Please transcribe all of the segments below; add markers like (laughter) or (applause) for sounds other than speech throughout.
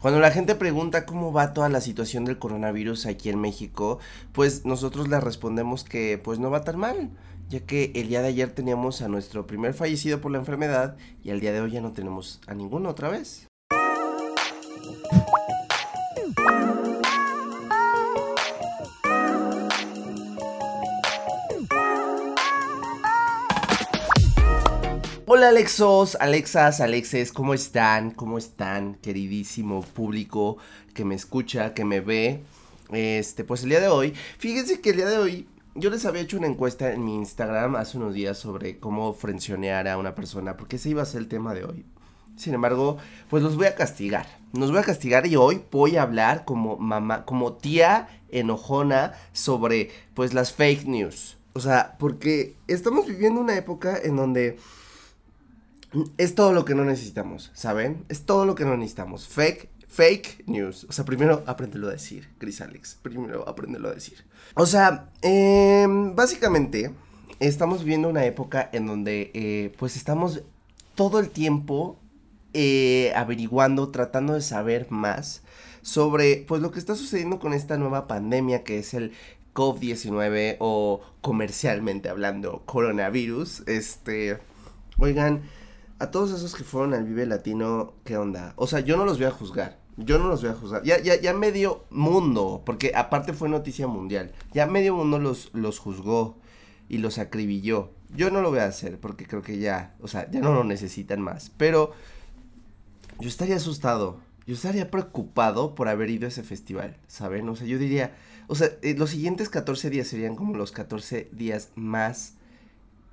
Cuando la gente pregunta cómo va toda la situación del coronavirus aquí en México, pues nosotros le respondemos que pues no va tan mal, ya que el día de ayer teníamos a nuestro primer fallecido por la enfermedad y al día de hoy ya no tenemos a ninguno otra vez. Hola Alexos, Alexas, Alexes, ¿cómo están? ¿Cómo están, queridísimo público que me escucha, que me ve? Este, pues el día de hoy, fíjense que el día de hoy yo les había hecho una encuesta en mi Instagram hace unos días sobre cómo frencionear a una persona, porque ese iba a ser el tema de hoy. Sin embargo, pues los voy a castigar. Nos voy a castigar y hoy voy a hablar como mamá, como tía enojona sobre pues las fake news. O sea, porque estamos viviendo una época en donde es todo lo que no necesitamos, ¿saben? Es todo lo que no necesitamos. Fake, fake news. O sea, primero apréndelo a decir, Chris Alex. Primero apréndelo a decir. O sea, em, básicamente estamos viviendo una época en donde eh, pues estamos todo el tiempo eh, averiguando, tratando de saber más sobre pues lo que está sucediendo con esta nueva pandemia que es el COVID-19 o comercialmente hablando coronavirus. Este, oigan, a todos esos que fueron al Vive Latino, ¿qué onda? O sea, yo no los voy a juzgar. Yo no los voy a juzgar. Ya, ya, ya medio mundo, porque aparte fue noticia mundial. Ya medio mundo los, los juzgó y los acribilló. Yo no lo voy a hacer porque creo que ya, o sea, ya no lo necesitan más. Pero yo estaría asustado. Yo estaría preocupado por haber ido a ese festival, ¿saben? O sea, yo diría, o sea, eh, los siguientes 14 días serían como los 14 días más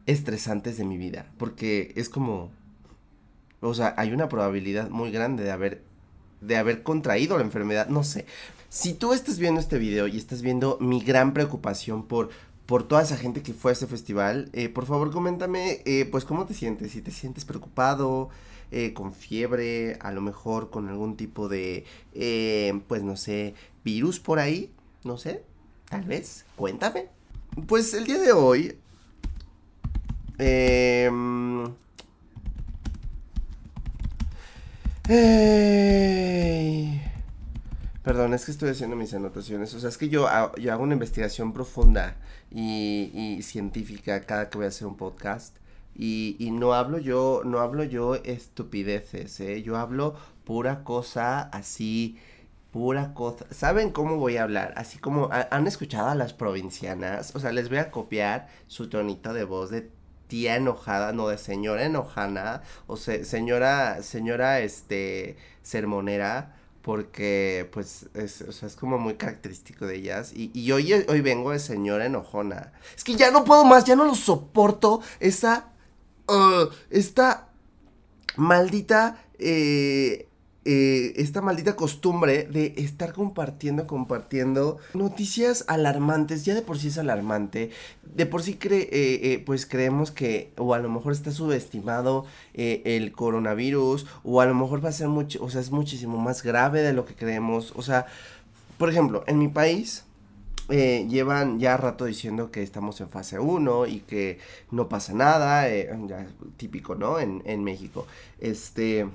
estresantes de mi vida. Porque es como, o sea, hay una probabilidad muy grande de haber, de haber contraído la enfermedad, no sé. Si tú estás viendo este video y estás viendo mi gran preocupación por, por toda esa gente que fue a este festival, eh, por favor coméntame, eh, pues, cómo te sientes, si te sientes preocupado, eh, con fiebre, a lo mejor con algún tipo de, pues, no sé, virus por ahí, no sé, tal vez, cuéntame. Pues el día de hoy, eh, Perdón, es que estoy haciendo mis anotaciones. O sea, es que yo, yo hago una investigación profunda y, científica cada que voy a hacer un podcast. Y, no hablo yo, no hablo yo estupideces, ¿eh? Yo hablo pura cosa así, pura cosa. ¿Saben cómo voy a hablar? Así como, ¿han escuchado a las provincianas? O sea, les voy a copiar su tonito de voz de tía enojada, no de señora enojana, o señora, señora, este, sermonera, porque, pues, es, o sea, es como muy característico de ellas, y, y hoy, hoy vengo de señora enojona. Es que ya no puedo más, ya no lo soporto, esa, uh, esta maldita, eh, eh, esta maldita costumbre de estar compartiendo, compartiendo noticias alarmantes, ya de por sí es alarmante, de por sí eh, eh, pues creemos que, o a lo mejor está subestimado el coronavirus, o a lo mejor va a ser mucho, o sea, es muchísimo más grave de lo que creemos, o sea, por ejemplo, en mi país, llevan ya rato diciendo que estamos en fase 1 y que no pasa nada, típico, ¿no? En, en México. Este,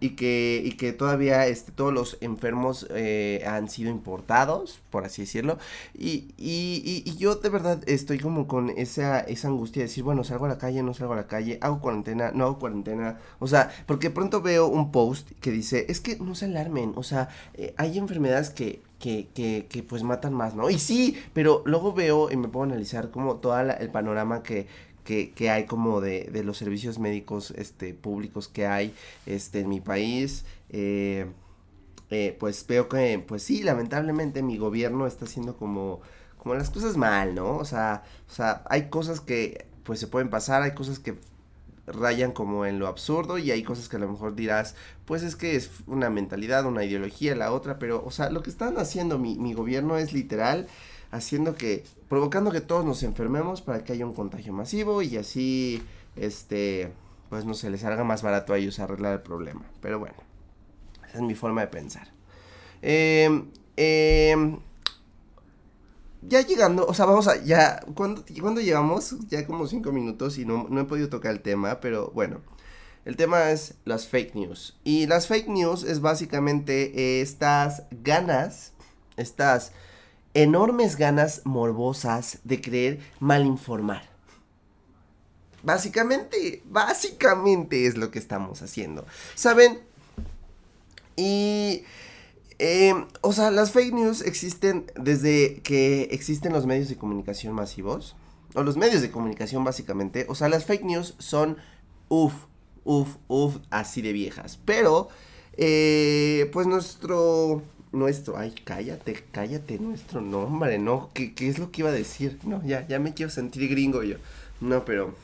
y que, y que todavía este, todos los enfermos eh, han sido importados, por así decirlo. Y, y, y, yo de verdad estoy como con esa, esa angustia de decir, bueno, salgo a la calle, no salgo a la calle, hago cuarentena, no hago cuarentena. O sea, porque pronto veo un post que dice, es que no se alarmen, o sea, eh, hay enfermedades que, que, que, que, pues matan más, ¿no? Y sí, pero luego veo y me puedo analizar como todo el panorama que, que, hay como de, de, los servicios médicos este, públicos que hay este, en mi país. Eh, eh, pues veo que, pues sí, lamentablemente mi gobierno está haciendo como, como las cosas mal, ¿no? O sea, o sea, hay cosas que pues se pueden pasar, hay cosas que rayan como en lo absurdo y hay cosas que a lo mejor dirás, pues es que es una mentalidad, una ideología, la otra, pero, o sea, lo que están haciendo mi, mi gobierno es literal haciendo que, provocando que todos nos enfermemos para que haya un contagio masivo y así, este, pues no se les haga más barato a ellos arreglar el problema. Pero bueno, esa es mi forma de pensar. Eh, ya llegando, o sea, vamos a, ya, cuando, cuando llegamos, ya como cinco minutos y no, no he podido tocar el tema, pero bueno. El tema es las fake news. Y las fake news es básicamente estas ganas, estas enormes ganas morbosas de creer mal informar. Básicamente, básicamente es lo que estamos haciendo. ¿Saben? Y... Eh, o sea, las fake news existen desde que existen los medios de comunicación masivos. O los medios de comunicación básicamente. O sea, las fake news son... Uf, uf, uf, así de viejas. Pero... Eh, pues nuestro nuestro, ay, cállate, cállate, nuestro nombre, ¿no? ¿Qué, ¿Qué, es lo que iba a decir? No, ya, ya me quiero sentir gringo yo. No, pero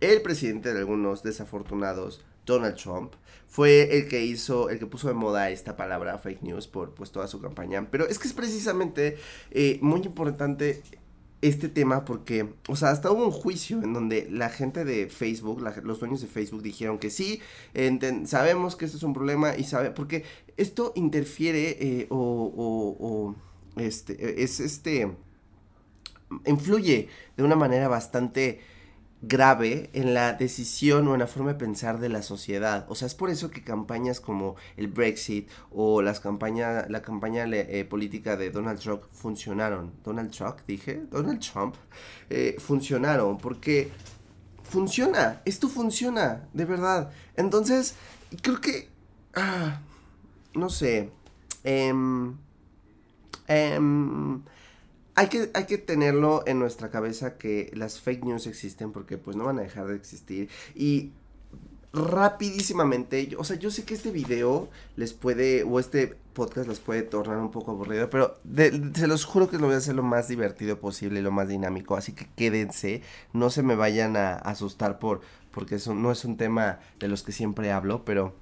el presidente de algunos desafortunados, Donald Trump, fue el que hizo, el que puso de moda esta palabra fake news por pues toda su campaña. Pero es que es precisamente eh, muy importante este tema porque, o sea, hasta hubo un juicio en donde la gente de Facebook, los dueños de Facebook dijeron que sí, sabemos que esto es un problema y sabe, porque esto interfiere eh, o, o, o, este, es este, influye de una manera bastante grave en la decisión o en la forma de pensar de la sociedad. O sea, es por eso que campañas como el Brexit o las campañas, la campaña eh, política de Donald Trump funcionaron. Donald Trump, dije, Donald Trump, eh, funcionaron porque funciona, esto funciona, de verdad. Entonces, creo que, ah, no sé, eh, hay que, hay que tenerlo en nuestra cabeza que las fake news existen porque pues no van a dejar de existir. Y rapidísimamente, o sea, yo sé que este video les puede, o este podcast les puede tornar un poco aburrido, pero se los juro que lo voy a hacer lo más divertido posible y lo más dinámico, así que quédense, no se me vayan a asustar por, porque eso no es un tema de los que siempre hablo, pero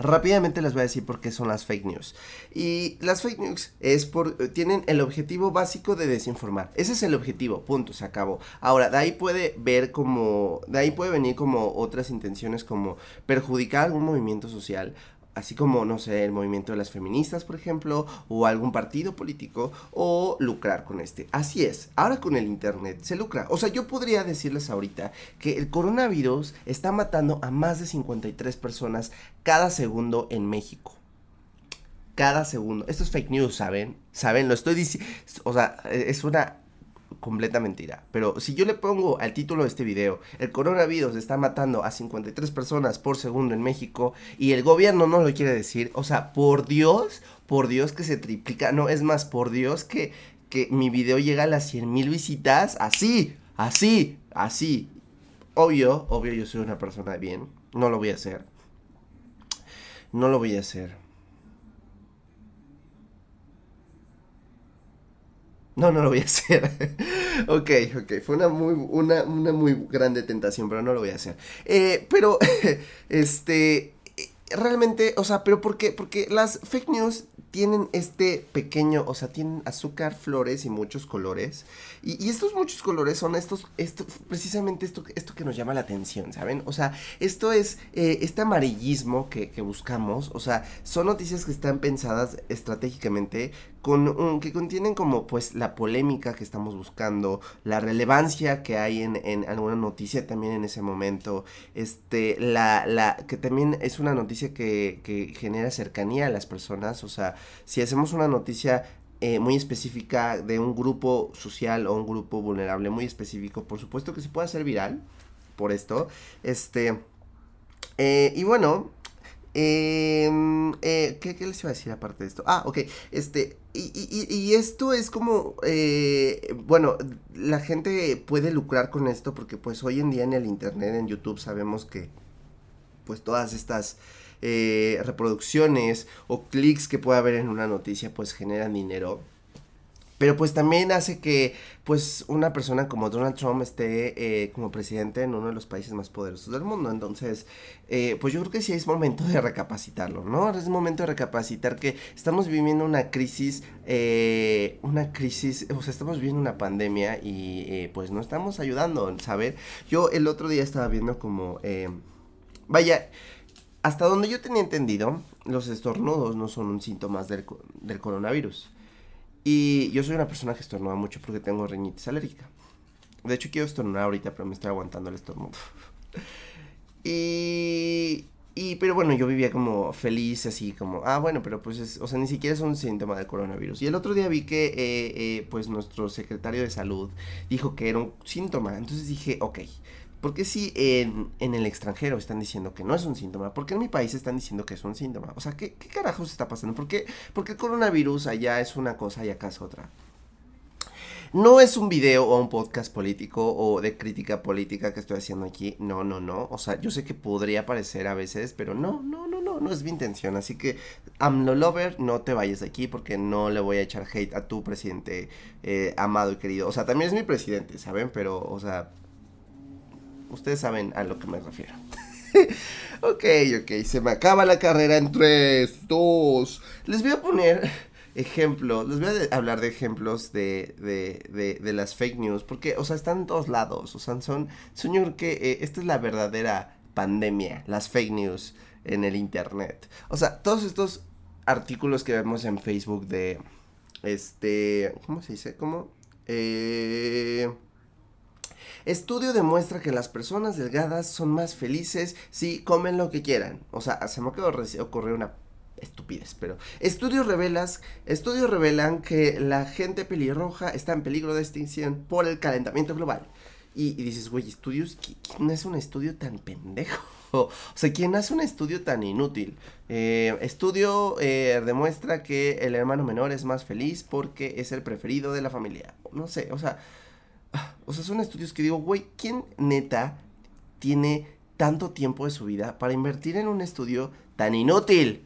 Rápidamente les voy a decir por qué son las fake news. Y las fake news es por, tienen el objetivo básico de desinformar. Ese es el objetivo, punto, se acabó. Ahora, de ahí puede ver como, de ahí puede venir como otras intenciones como perjudicar algún movimiento social así como, no sé, el movimiento de las feministas, por ejemplo, o algún partido político, o lucrar con este. Así es, ahora con el Internet se lucra. O sea, yo podría decirles ahorita que el coronavirus está matando a más de 53 personas cada segundo en México. Cada segundo. Esto es fake news, ¿saben? ¿Saben? Lo estoy diciendo. O sea, es una completa mentira. Pero si yo le pongo al título de este video, el coronavirus está matando a 53 personas por segundo en México y el gobierno no lo quiere decir, o sea, por Dios, por Dios que se triplica, no, es más, por Dios que, que mi video llega a las 100 mil visitas, así, así, así. Obvio, obvio, yo soy una persona de bien, no lo voy a hacer. No lo voy a hacer. No, no lo voy a (laughs) hacer. ok, ok. Fue una muy, una, una muy grande tentación, pero no lo voy a hacer. Eh, pero, (laughs) este, realmente, o sea, pero ¿por qué? Porque las fake news tienen este pequeño, o sea, tienen azúcar, flores y muchos colores. Y, estos muchos colores son estos, esto, precisamente esto, esto que nos llama la atención, ¿saben? O sea, esto es eh, este amarillismo que, que, buscamos, o sea, son noticias que están pensadas estratégicamente con que contienen como pues la polémica que estamos buscando, la relevancia que hay en, en, alguna noticia también en ese momento, este, la, la, que también es una noticia que, que genera cercanía a las personas, o sea, si hacemos una noticia eh, muy específica de un grupo social o un grupo vulnerable muy específico, por supuesto que se puede hacer viral por esto, este, eh, y bueno, Em, eh, ¿qué, ¿qué, les iba a decir aparte de esto? Ah, ok. Este, y, y, y esto es como, eh, bueno, la gente puede lucrar con esto porque pues hoy en día en el internet, en YouTube, sabemos que pues todas estas eh, reproducciones o clics que puede haber en una noticia pues generan dinero pero pues también hace que pues una persona como Donald Trump esté eh, como presidente en uno de los países más poderosos del mundo. Entonces, eh, pues yo creo que sí es momento de recapacitarlo, ¿no? Es momento de recapacitar que estamos viviendo una crisis, eh, una crisis, o sea, estamos viviendo una pandemia y pues no estamos ayudando, ¿saber? Yo el otro día estaba viendo como, vaya, hasta donde yo tenía entendido, los estornudos no son un síntoma del, del coronavirus. Y yo soy una persona que estornuda mucho porque tengo rinitis alérgica. De hecho, quiero estornudar ahorita, pero me estoy aguantando el estornudo. (laughs) Y, y, pero bueno, yo vivía como feliz, así como, ah, bueno, pero pues, es, o sea, ni siquiera es un síntoma del coronavirus. Y el otro día vi que, eh, eh, pues, nuestro secretario de salud dijo que era un síntoma. Entonces dije, ok, ¿por qué si en, en el extranjero están diciendo que no es un síntoma? ¿Por qué en mi país están diciendo que es un síntoma? O sea, ¿qué, qué carajos está pasando? ¿Por qué, el coronavirus allá es una cosa y acá es otra? No es un video o un podcast político o de crítica política que estoy haciendo aquí. No, no, no. O sea, yo sé que podría parecer a veces, pero no, no, no, no, no es mi intención. Así que, AMLO Lover, no te vayas de aquí porque no le voy a echar hate a tu presidente eh, amado y querido. O sea, también es mi presidente, ¿saben? Pero, o sea, ustedes saben a lo que me refiero. (laughs) ok, ok, se me acaba la carrera en 3, 2. Les voy a poner ejemplos, les voy a hablar de ejemplos de, de, de, de, las fake news, porque, o sea, están en todos lados, o sea, son, son yo creo que eh, esta es la verdadera pandemia, las fake news en el internet. O sea, todos estos artículos que vemos en Facebook de, este, ¿cómo se dice? ¿Cómo? Eh... Estudio demuestra que las personas delgadas son más felices si comen lo que quieran. O sea, se me acaba de una estupidez, pero estudios revelas, estudios revelan que la gente pelirroja está en peligro de extinción por el calentamiento global. Y, dices, güey, estudios, ¿quién es un estudio tan pendejo? (laughs) O sea, ¿quién hace un estudio tan inútil? Eh, estudio eh, demuestra que el hermano menor es más feliz porque es el preferido de la familia. No sé, o sea, o sea, son estudios que digo, güey, ¿quién neta tiene tanto tiempo de su vida para invertir en un estudio tan inútil?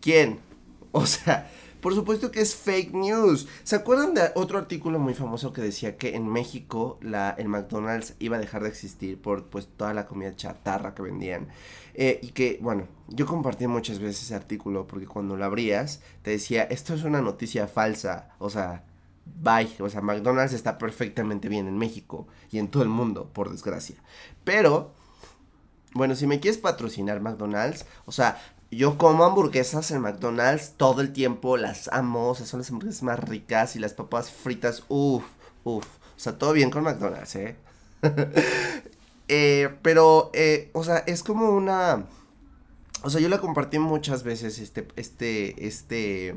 ¿Quién? (laughs) O sea, por supuesto que es fake news. ¿Se acuerdan de otro artículo muy famoso que decía que en México la, el McDonald's iba a dejar de existir por pues toda la comida chatarra que vendían? Eh, y que, bueno, yo compartí muchas veces ese artículo porque cuando lo abrías te decía, esto es una noticia falsa. O sea, bye. O sea, McDonald's está perfectamente bien en México y en todo el mundo, por desgracia. Pero... Bueno, si me quieres patrocinar McDonald's, o sea, yo como hamburguesas en McDonald's todo el tiempo, las amo, o sea, son las hamburguesas más ricas y las papas fritas, uff, uff. O sea, todo bien con McDonald's, ¿eh? (laughs) eh pero, eh, o sea, es como una... O sea, yo la compartí muchas veces, este, este, este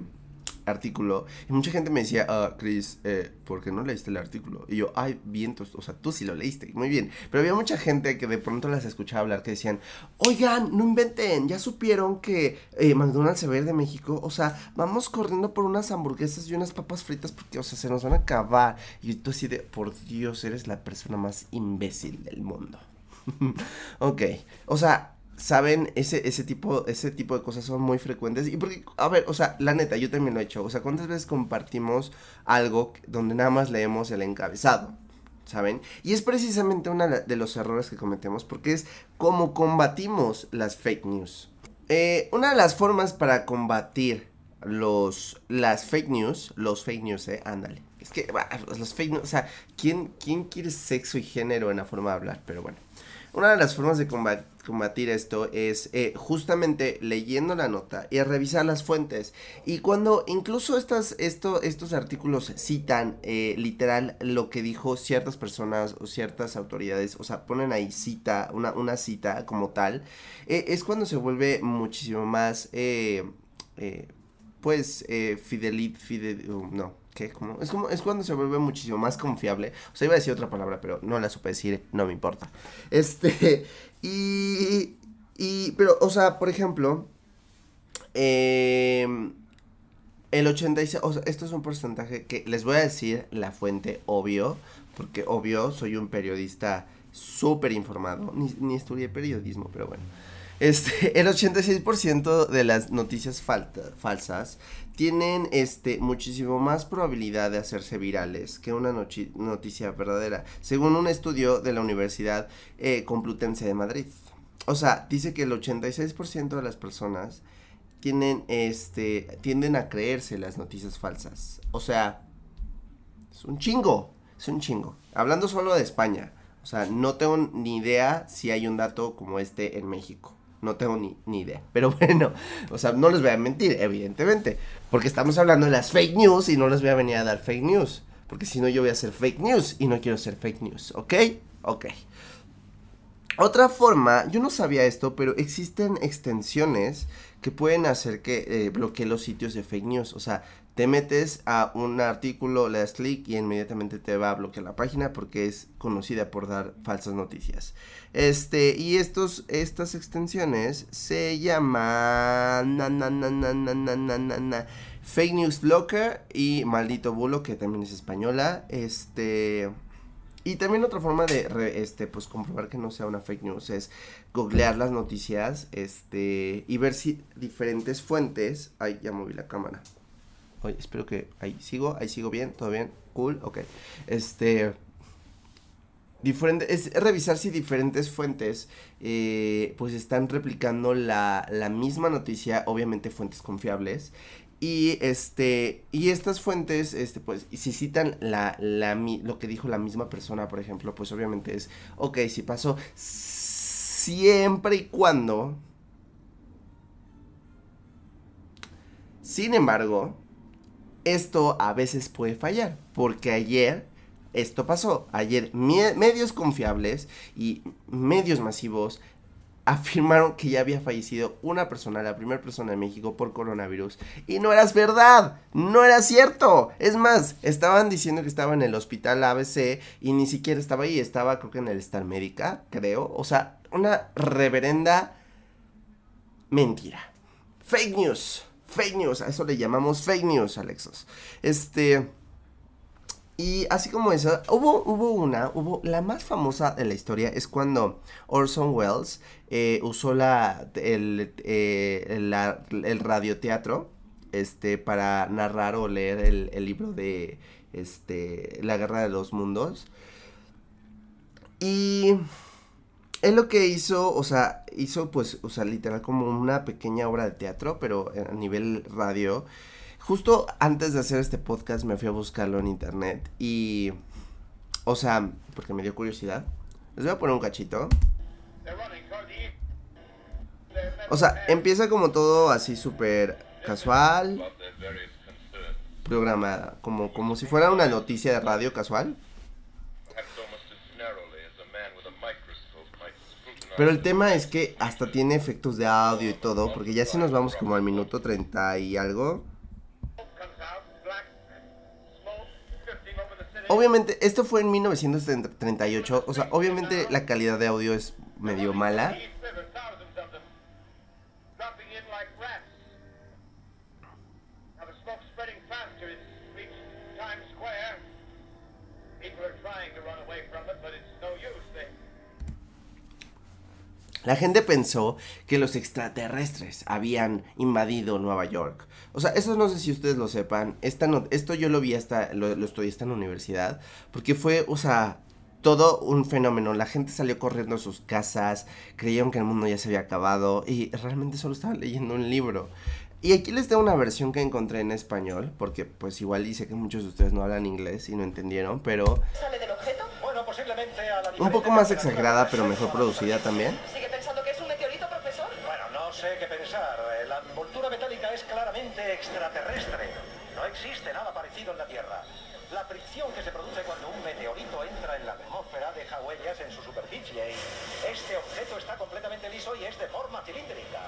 artículo y mucha gente me decía, ah, Chris, eh, ¿por qué no leíste el artículo? Y yo, ay, vientos, o sea, tú sí lo leíste, muy bien. Pero había mucha gente que de pronto las escuchaba hablar que decían, oigan, no inventen, ya supieron que eh, McDonald's se va a ir de México, o sea, vamos corriendo por unas hamburguesas y unas papas fritas porque, o sea, se nos van a acabar. Y tú así de, por Dios, eres la persona más imbécil del mundo. (laughs) ok, o sea, saben, ese, ese, tipo, ese tipo de cosas son muy frecuentes. Y porque, a ver, o sea, la neta, yo también lo he hecho. O sea, ¿cuántas veces compartimos algo donde nada más leemos el encabezado? ¿Saben? Y es precisamente uno de los errores que cometemos porque es cómo combatimos las fake news. Eh, una de las formas para combatir los, las fake news, los fake news, eh, ándale. Es que, los fake news, o sea, ¿quién, ¿quién quiere sexo y género en la forma de hablar? Pero bueno. Una de las formas de combatir esto es eh, justamente leyendo la nota y revisar las fuentes. Y cuando incluso estas, esto, estos artículos citan eh, literal lo que dijo ciertas personas o ciertas autoridades, o sea, ponen ahí cita, una, una cita como tal, eh, es cuando se vuelve muchísimo más, pues, fidelid, fidel, no ¿Qué? ¿Cómo? Es, como, es cuando se vuelve muchísimo más confiable. O sea, iba a decir otra palabra, pero no la supe decir, no me importa. (laughs) Este, y, y, pero, o sea, por ejemplo, eh, el 86, o sea, esto es un porcentaje que les voy a decir la fuente, obvio, porque obvio, soy un periodista súper informado, ni, ni estudié periodismo, pero bueno. Este, (laughs) el 86% de las noticias falsas tienen este, muchísimo más probabilidad de hacerse virales que una noticia verdadera, según un estudio de la Universidad eh, Complutense de Madrid. O sea, dice que el 86% de las personas tienen, este, tienden a creerse las noticias falsas. O sea, es un chingo, es un chingo. Hablando solo de España, o sea, no tengo ni idea si hay un dato como este en México. No tengo ni, ni, idea. (laughs) Pero bueno, o sea, no les voy a mentir, evidentemente. Porque estamos hablando de las fake news y no les voy a venir a dar fake news. Porque si no, yo voy a hacer fake news y no quiero ser fake news. ¿Ok? Ok. Otra forma, yo no sabía esto, pero existen extensiones que pueden hacer que eh, bloquee los sitios de fake news. O sea, te metes a un artículo, le das clic y inmediatamente te va a bloquear la página porque es conocida por dar falsas noticias. Este, y estos, estas extensiones se llaman Fake News Blocker y Maldito Bulo, que también es española. Este. Y también otra forma de este pues comprobar que no sea una fake news es googlear las noticias este y ver si diferentes fuentes, ay, ya moví la cámara. Espero que ahí sigo, ahí sigo bien, todo bien, cool, ok. Este diferente, es revisar si diferentes fuentes eh, pues están replicando la, la misma noticia, obviamente fuentes confiables, y este, y estas fuentes, este, pues, si citan la, la, lo que dijo la misma persona, por ejemplo, pues obviamente es, ok, si pasó siempre y cuando. Sin embargo, esto a veces puede fallar, porque ayer esto pasó. Ayer medios confiables y medios masivos afirmaron que ya había fallecido una persona, la primera persona en México por coronavirus. Y no era verdad, no era cierto. Es más, estaban diciendo que estaba en el hospital ABC y ni siquiera estaba ahí, estaba creo que en el Star Médica, creo. O sea, una reverenda mentira. Fake news, fake news, a eso le llamamos fake news, Alexos. Este... Y así como eso, hubo, hubo una, hubo la más famosa de la historia es cuando Orson Welles eh, usó la, el, eh, el radioteatro este, para narrar o leer el, el, libro de este, La Guerra de los Mundos. Y él lo que hizo, o sea, hizo pues, o sea, literal como una pequeña obra de teatro, pero a nivel radio. Justo antes de hacer este podcast me fui a buscarlo en internet y... O sea, porque me dio curiosidad. Les voy a poner un cachito. O sea, empieza como todo así súper casual. Programada. Como, como si fuera una noticia de radio casual. Pero el tema es que hasta tiene efectos de audio y todo, porque ya si nos vamos como al minuto 30 y algo, Obviamente, esto fue en 1938. O sea, obviamente la calidad de audio es medio mala. La gente pensó que los extraterrestres habían invadido Nueva York. O sea, eso no sé si ustedes lo sepan. Esta esto yo lo vi hasta, lo, lo estudié hasta en la universidad. Porque fue, o sea, todo un fenómeno. La gente salió corriendo a sus casas, creyeron que el mundo ya se había acabado y realmente solo estaban leyendo un libro. Y aquí les tengo una versión que encontré en español, porque pues igual dice que muchos de ustedes no hablan inglés y no entendieron, pero... ¿Sale del objeto? Bueno, posiblemente a la un poco más exagerada, pero mejor producida también. Extraterrestre. No existe nada parecido en la Tierra. La fricción que se produce cuando un meteorito entra en la atmósfera deja huellas en su superficie y este objeto está completamente liso y es de forma cilíndrica.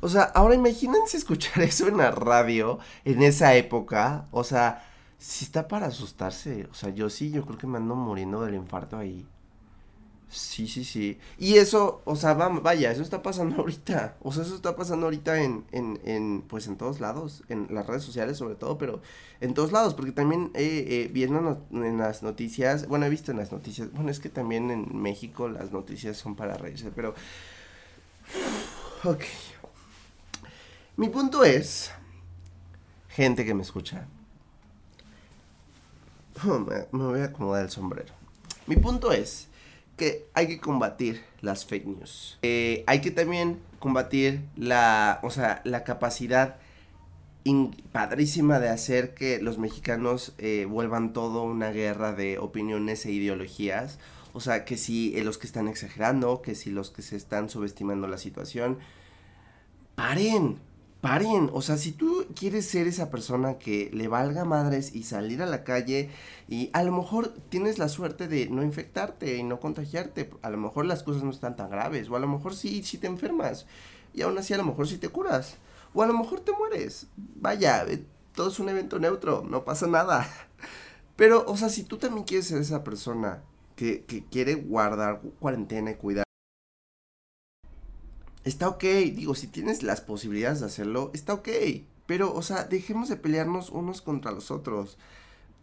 O sea, ahora imagínense escuchar (laughs) eso en la radio en esa época. O sea, si está para asustarse. O sea, yo sí, yo creo que me ando muriendo del infarto ahí. Sí, sí, sí. Y eso, o sea, vaya, eso está pasando (laughs) ahorita. O sea, eso está pasando ahorita en, en, en, pues en todos lados, en las redes sociales sobre todo, pero en todos lados, porque también eh, eh, viendo en las noticias, bueno, he visto en las noticias, bueno, es que también en México las noticias son para reírse, pero... Ok. Mi punto es, gente que me escucha, (laughs) me voy a acomodar el sombrero. Mi punto es que hay que combatir las fake news. Eh, hay que también combatir la, o sea, la capacidad padrísima de hacer que los mexicanos eh, vuelvan todo una guerra de opiniones e ideologías. O sea, que si eh, los que están exagerando, que si los que se están subestimando la situación, paren, paren, o sea, si tú quieres ser esa persona que le valga madres y salir a la calle y a lo mejor tienes la suerte de no infectarte y no contagiarte, a lo mejor las cosas no están tan graves, o a lo mejor sí, te enfermas y aún así a lo mejor sí te curas, o a lo mejor te mueres, vaya, eh, todo es un evento neutro, no pasa nada. Pero, o sea, si tú también quieres ser esa persona que, que quiere guardar cuarentena y cuidar está ok, digo, si tienes las posibilidades de hacerlo, está ok. Pero, o sea, dejemos de pelearnos unos contra los otros.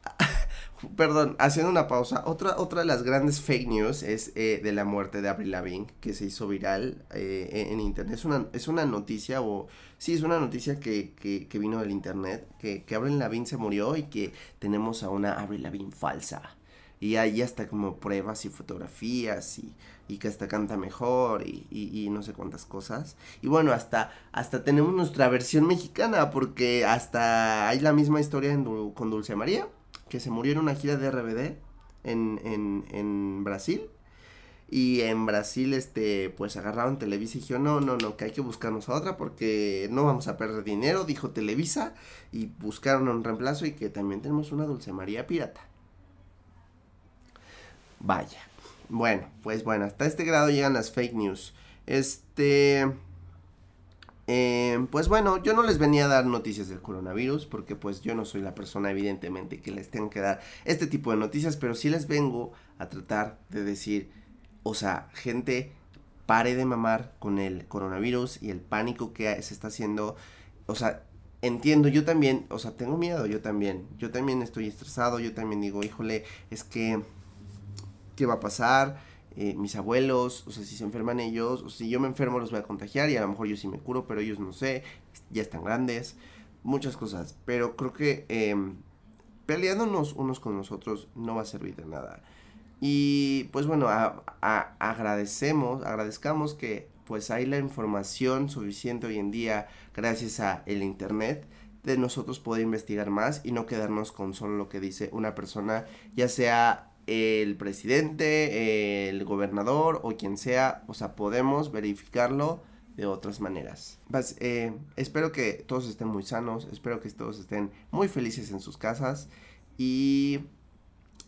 (laughs) Perdón, haciendo una pausa, otra, otra de las grandes fake news es eh, de la muerte de Avril Lavigne, que se hizo viral eh, en internet. Es una, es una noticia, o sí, es una noticia que, que, que vino del internet, que, que Avril Lavigne se murió y que tenemos a una Avril Lavigne falsa. Y ahí hasta como pruebas y fotografías y, y que hasta canta mejor y, y, no sé cuántas cosas. Y bueno, hasta, hasta tenemos nuestra versión mexicana porque hasta hay la misma historia con Dulce María, que se murió en una gira de RBD en, en, en Brasil. Y en Brasil, este, pues agarraron Televisa y dijeron, no, no, no, que hay que buscarnos a otra porque no vamos a perder dinero, dijo Televisa, y buscaron un reemplazo y que también tenemos una Dulce María pirata. Vaya. Bueno, pues bueno, hasta este grado llegan las fake news. Este... Eh, pues bueno, yo no les venía a dar noticias del coronavirus porque pues yo no soy la persona evidentemente que les tenga que dar este tipo de noticias, pero sí les vengo a tratar de decir, o sea, gente, pare de mamar con el coronavirus y el pánico que se está haciendo, o sea, entiendo, yo también, o sea, tengo miedo, yo también, yo también estoy estresado, yo también digo, híjole, es que qué va a pasar, eh, mis abuelos, o sea, si se enferman ellos, o si yo me enfermo los voy a contagiar y a lo mejor yo sí me curo, pero ellos no sé, ya están grandes, muchas cosas, pero creo que em, peleándonos unos con nosotros no va a servir de nada. Y pues bueno, agradecemos, agradezcamos que pues hay la información suficiente hoy en día gracias a el internet de nosotros poder investigar más y no quedarnos con solo lo que dice una persona, ya sea el presidente, el gobernador o quien sea, o sea, podemos verificarlo de otras maneras. Eh, espero que todos estén muy sanos, espero que todos estén muy felices en sus casas y,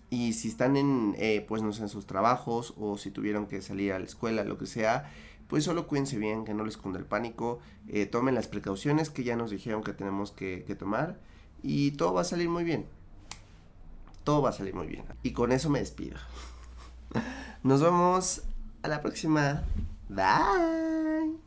y si están en, eh, pues no en sus trabajos o si tuvieron que salir a la escuela, lo que sea, pues solo cuídense bien, que no les cunda el pánico, eh, tomen las precauciones que ya nos dijeron que tenemos que tomar y todo va a salir muy bien todo va a salir muy bien. Y con eso me despido. Nos vemos a la próxima. Bye.